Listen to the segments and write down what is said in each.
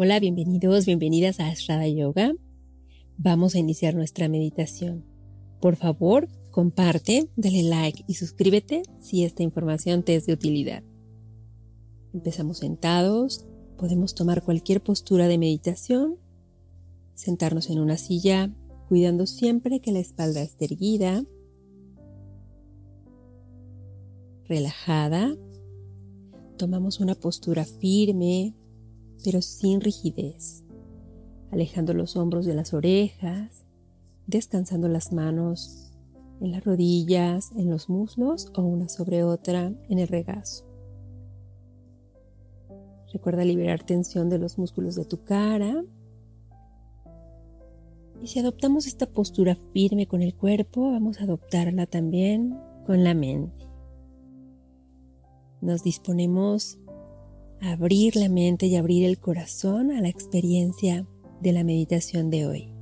Hola, bienvenidos, bienvenidas a Ashrada Yoga. Vamos a iniciar nuestra meditación. Por favor, comparte, dale like y suscríbete si esta información te es de utilidad. Empezamos sentados, podemos tomar cualquier postura de meditación, sentarnos en una silla, cuidando siempre que la espalda esté erguida, relajada. Tomamos una postura firme, pero sin rigidez, alejando los hombros de las orejas, descansando las manos en las rodillas, en los muslos o una sobre otra en el regazo. Recuerda liberar tensión de los músculos de tu cara. Y si adoptamos esta postura firme con el cuerpo, vamos a adoptarla también con la mente. Nos disponemos abrir la mente y abrir el corazón a la experiencia de la meditación de hoy.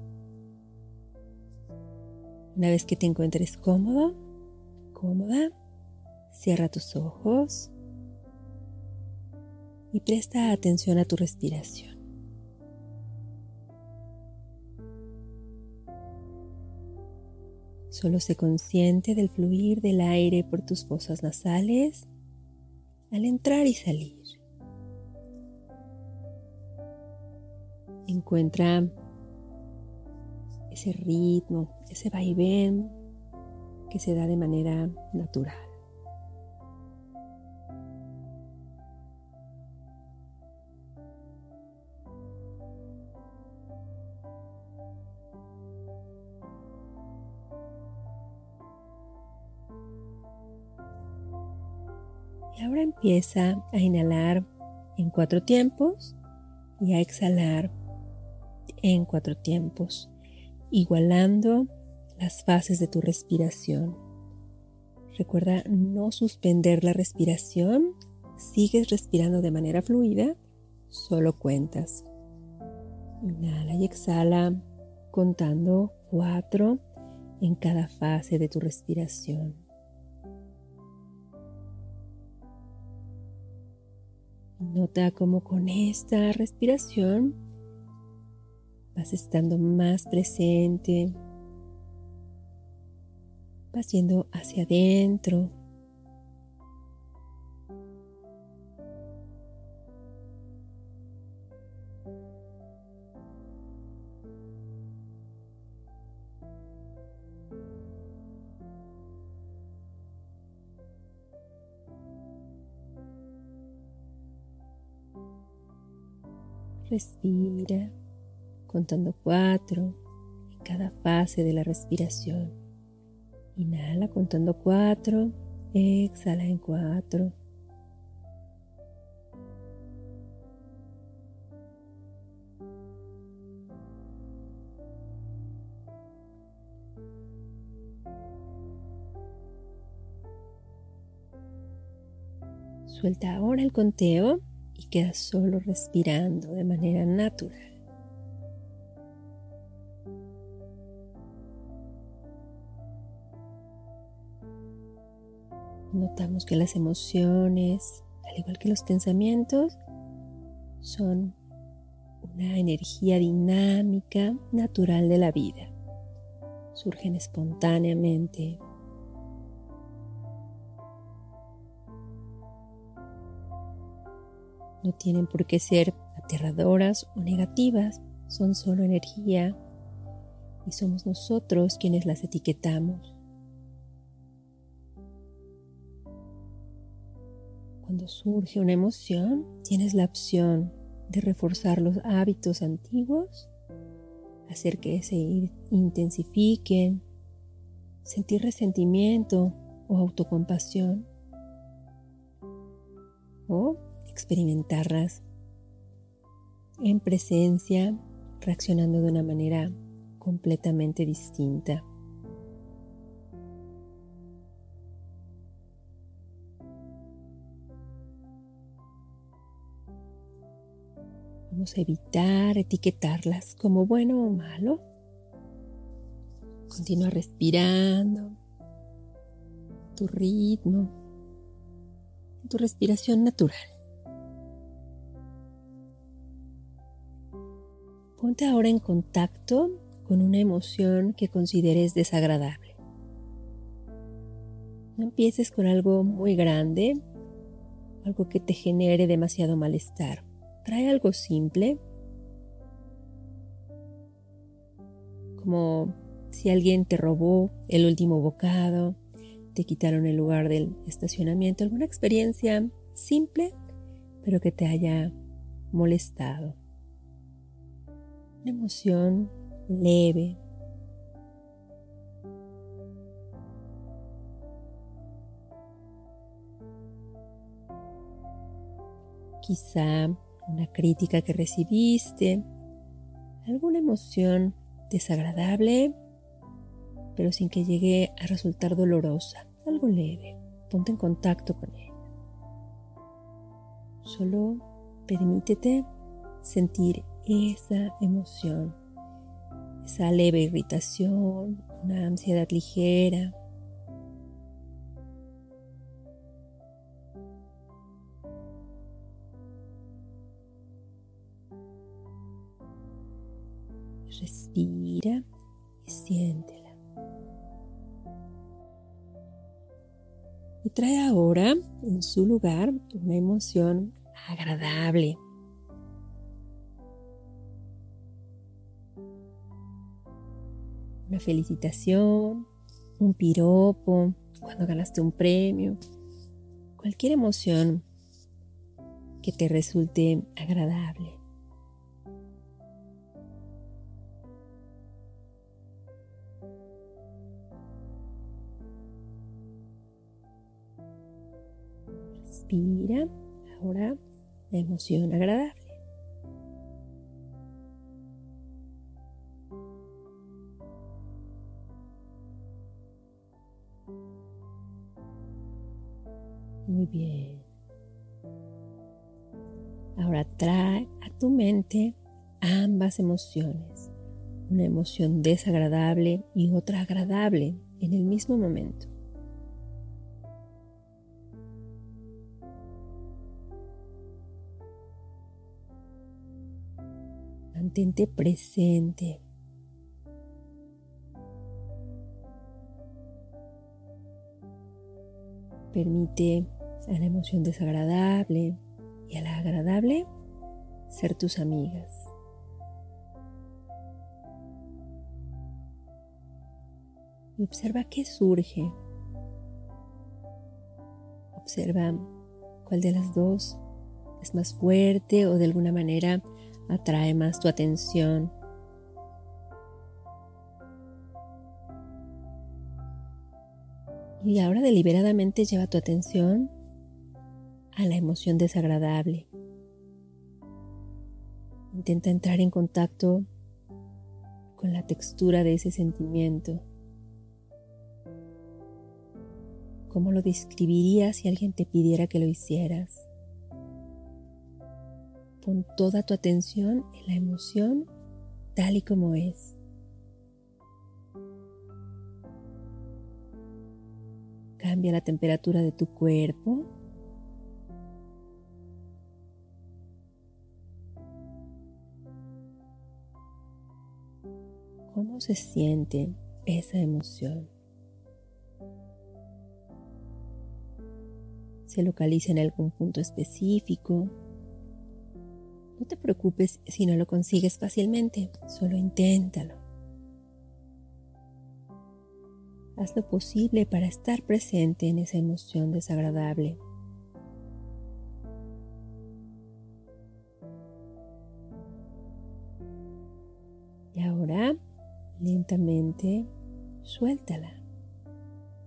Una vez que te encuentres cómodo, cómoda, cierra tus ojos y presta atención a tu respiración. Solo sé consciente del fluir del aire por tus fosas nasales al entrar y salir. Encuentra ese ritmo, ese vaivén que se da de manera natural. Y ahora empieza a inhalar en cuatro tiempos y a exhalar en cuatro tiempos, igualando las fases de tu respiración. Recuerda no suspender la respiración, sigues respirando de manera fluida, solo cuentas. Inhala y exhala contando cuatro en cada fase de tu respiración. Nota cómo con esta respiración vas estando más presente, vas yendo hacia adentro. Respira contando cuatro en cada fase de la respiración. Inhala contando cuatro, exhala en cuatro. Suelta ahora el conteo y queda solo respirando de manera natural. Notamos que las emociones, al igual que los pensamientos, son una energía dinámica natural de la vida. Surgen espontáneamente. No tienen por qué ser aterradoras o negativas, son solo energía y somos nosotros quienes las etiquetamos. Cuando surge una emoción, tienes la opción de reforzar los hábitos antiguos, hacer que se intensifiquen, sentir resentimiento o autocompasión, o experimentarlas en presencia, reaccionando de una manera completamente distinta. Vamos a evitar etiquetarlas como bueno o malo. Continúa respirando tu ritmo, tu respiración natural. Ponte ahora en contacto con una emoción que consideres desagradable. No empieces con algo muy grande, algo que te genere demasiado malestar. Trae algo simple, como si alguien te robó el último bocado, te quitaron el lugar del estacionamiento, alguna experiencia simple, pero que te haya molestado una emoción leve. Quizá una crítica que recibiste, alguna emoción desagradable, pero sin que llegue a resultar dolorosa, algo leve. Ponte en contacto con ella. Solo permítete sentir esa emoción, esa leve irritación, una ansiedad ligera. Su lugar una emoción agradable, una felicitación, un piropo, cuando ganaste un premio, cualquier emoción que te resulte agradable. Respira ahora la emoción agradable. Muy bien. Ahora trae a tu mente ambas emociones, una emoción desagradable y otra agradable en el mismo momento. Mantente presente Permite a la emoción desagradable y a la agradable ser tus amigas. Y observa qué surge. Observa cuál de las dos es más fuerte o de alguna manera atrae más tu atención. Y ahora deliberadamente lleva tu atención a la emoción desagradable. Intenta entrar en contacto con la textura de ese sentimiento. ¿Cómo lo describirías si alguien te pidiera que lo hicieras? Pon toda tu atención en la emoción tal y como es. Cambia la temperatura de tu cuerpo. ¿Cómo se siente esa emoción? Se localiza en algún punto específico. No te preocupes si no lo consigues fácilmente, solo inténtalo. Haz lo posible para estar presente en esa emoción desagradable. Y ahora, lentamente, suéltala.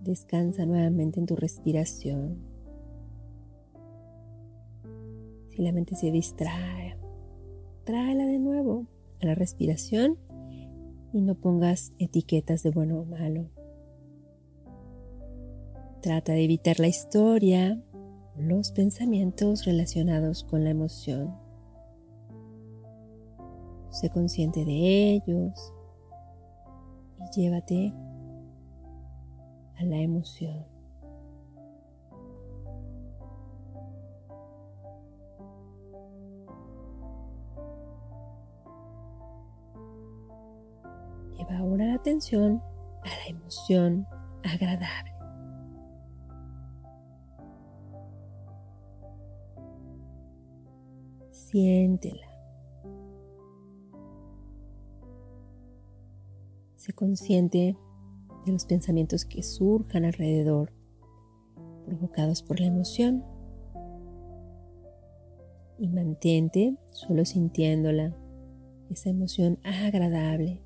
Descansa nuevamente en tu respiración. Si la mente se distrae, tráela de nuevo a la respiración y no pongas etiquetas de bueno o malo. Trata de evitar la historia, los pensamientos relacionados con la emoción. Sé consciente de ellos y llévate a la emoción. Ahora la atención a la emoción agradable. Siéntela. Sé consciente de los pensamientos que surjan alrededor, provocados por la emoción. Y mantente solo sintiéndola, esa emoción agradable.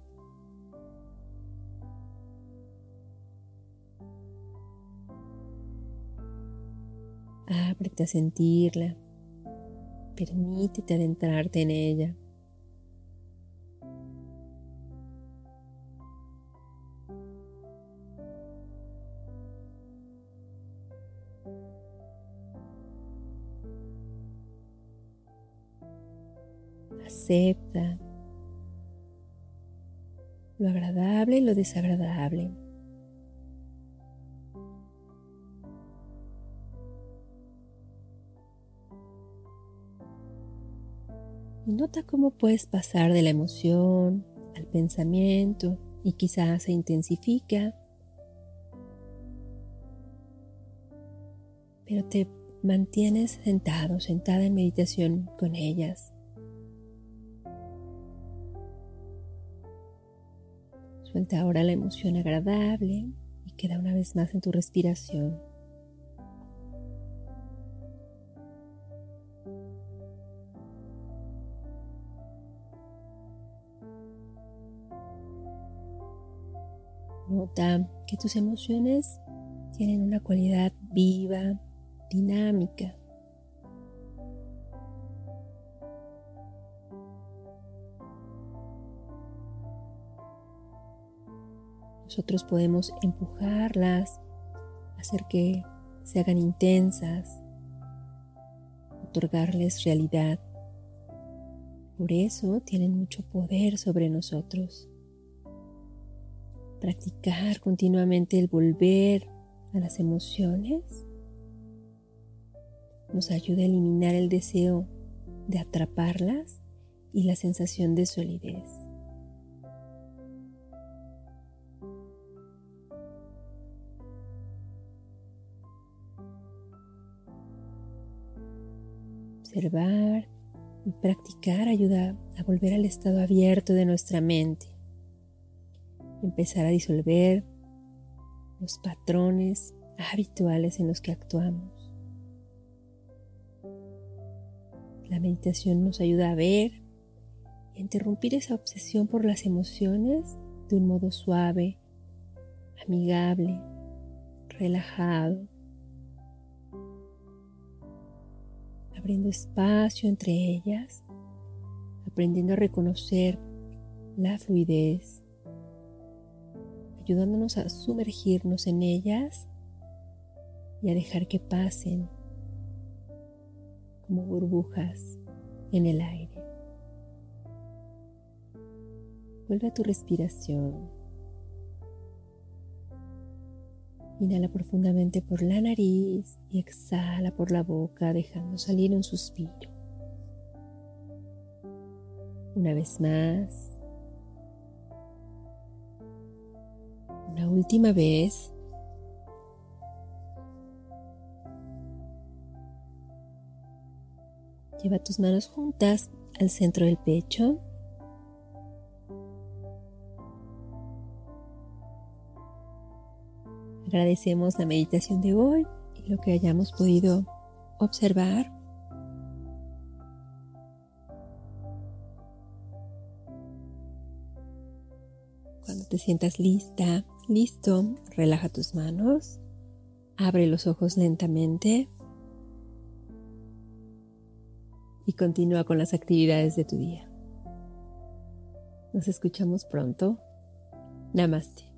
Ábrete a sentirla. Permítete adentrarte en ella. Acepta lo agradable y lo desagradable. Y nota cómo puedes pasar de la emoción al pensamiento y quizás se intensifica, pero te mantienes sentado, sentada en meditación con ellas. Suelta ahora la emoción agradable y queda una vez más en tu respiración. Nota que tus emociones tienen una cualidad viva, dinámica. Nosotros podemos empujarlas, hacer que se hagan intensas, otorgarles realidad. Por eso tienen mucho poder sobre nosotros practicar continuamente el volver a las emociones nos ayuda a eliminar el deseo de atraparlas y la sensación de solidez. Observar y practicar ayuda a volver al estado abierto de nuestra mente empezar a disolver los patrones habituales en los que actuamos. La meditación nos ayuda a ver y a interrumpir esa obsesión por las emociones de un modo suave, amigable, relajado, abriendo espacio entre ellas, aprendiendo a reconocer la fluidez, ayudándonos a sumergirnos en ellas y a dejar que pasen como burbujas en el aire. Vuelve a tu respiración. Inhala profundamente por la nariz y exhala por la boca dejando salir un suspiro. Una vez más. Última vez. Lleva tus manos juntas al centro del pecho. Agradecemos la meditación de hoy y lo que hayamos podido observar. Cuando te sientas lista, Listo, relaja tus manos, abre los ojos lentamente y continúa con las actividades de tu día. Nos escuchamos pronto. Namaste.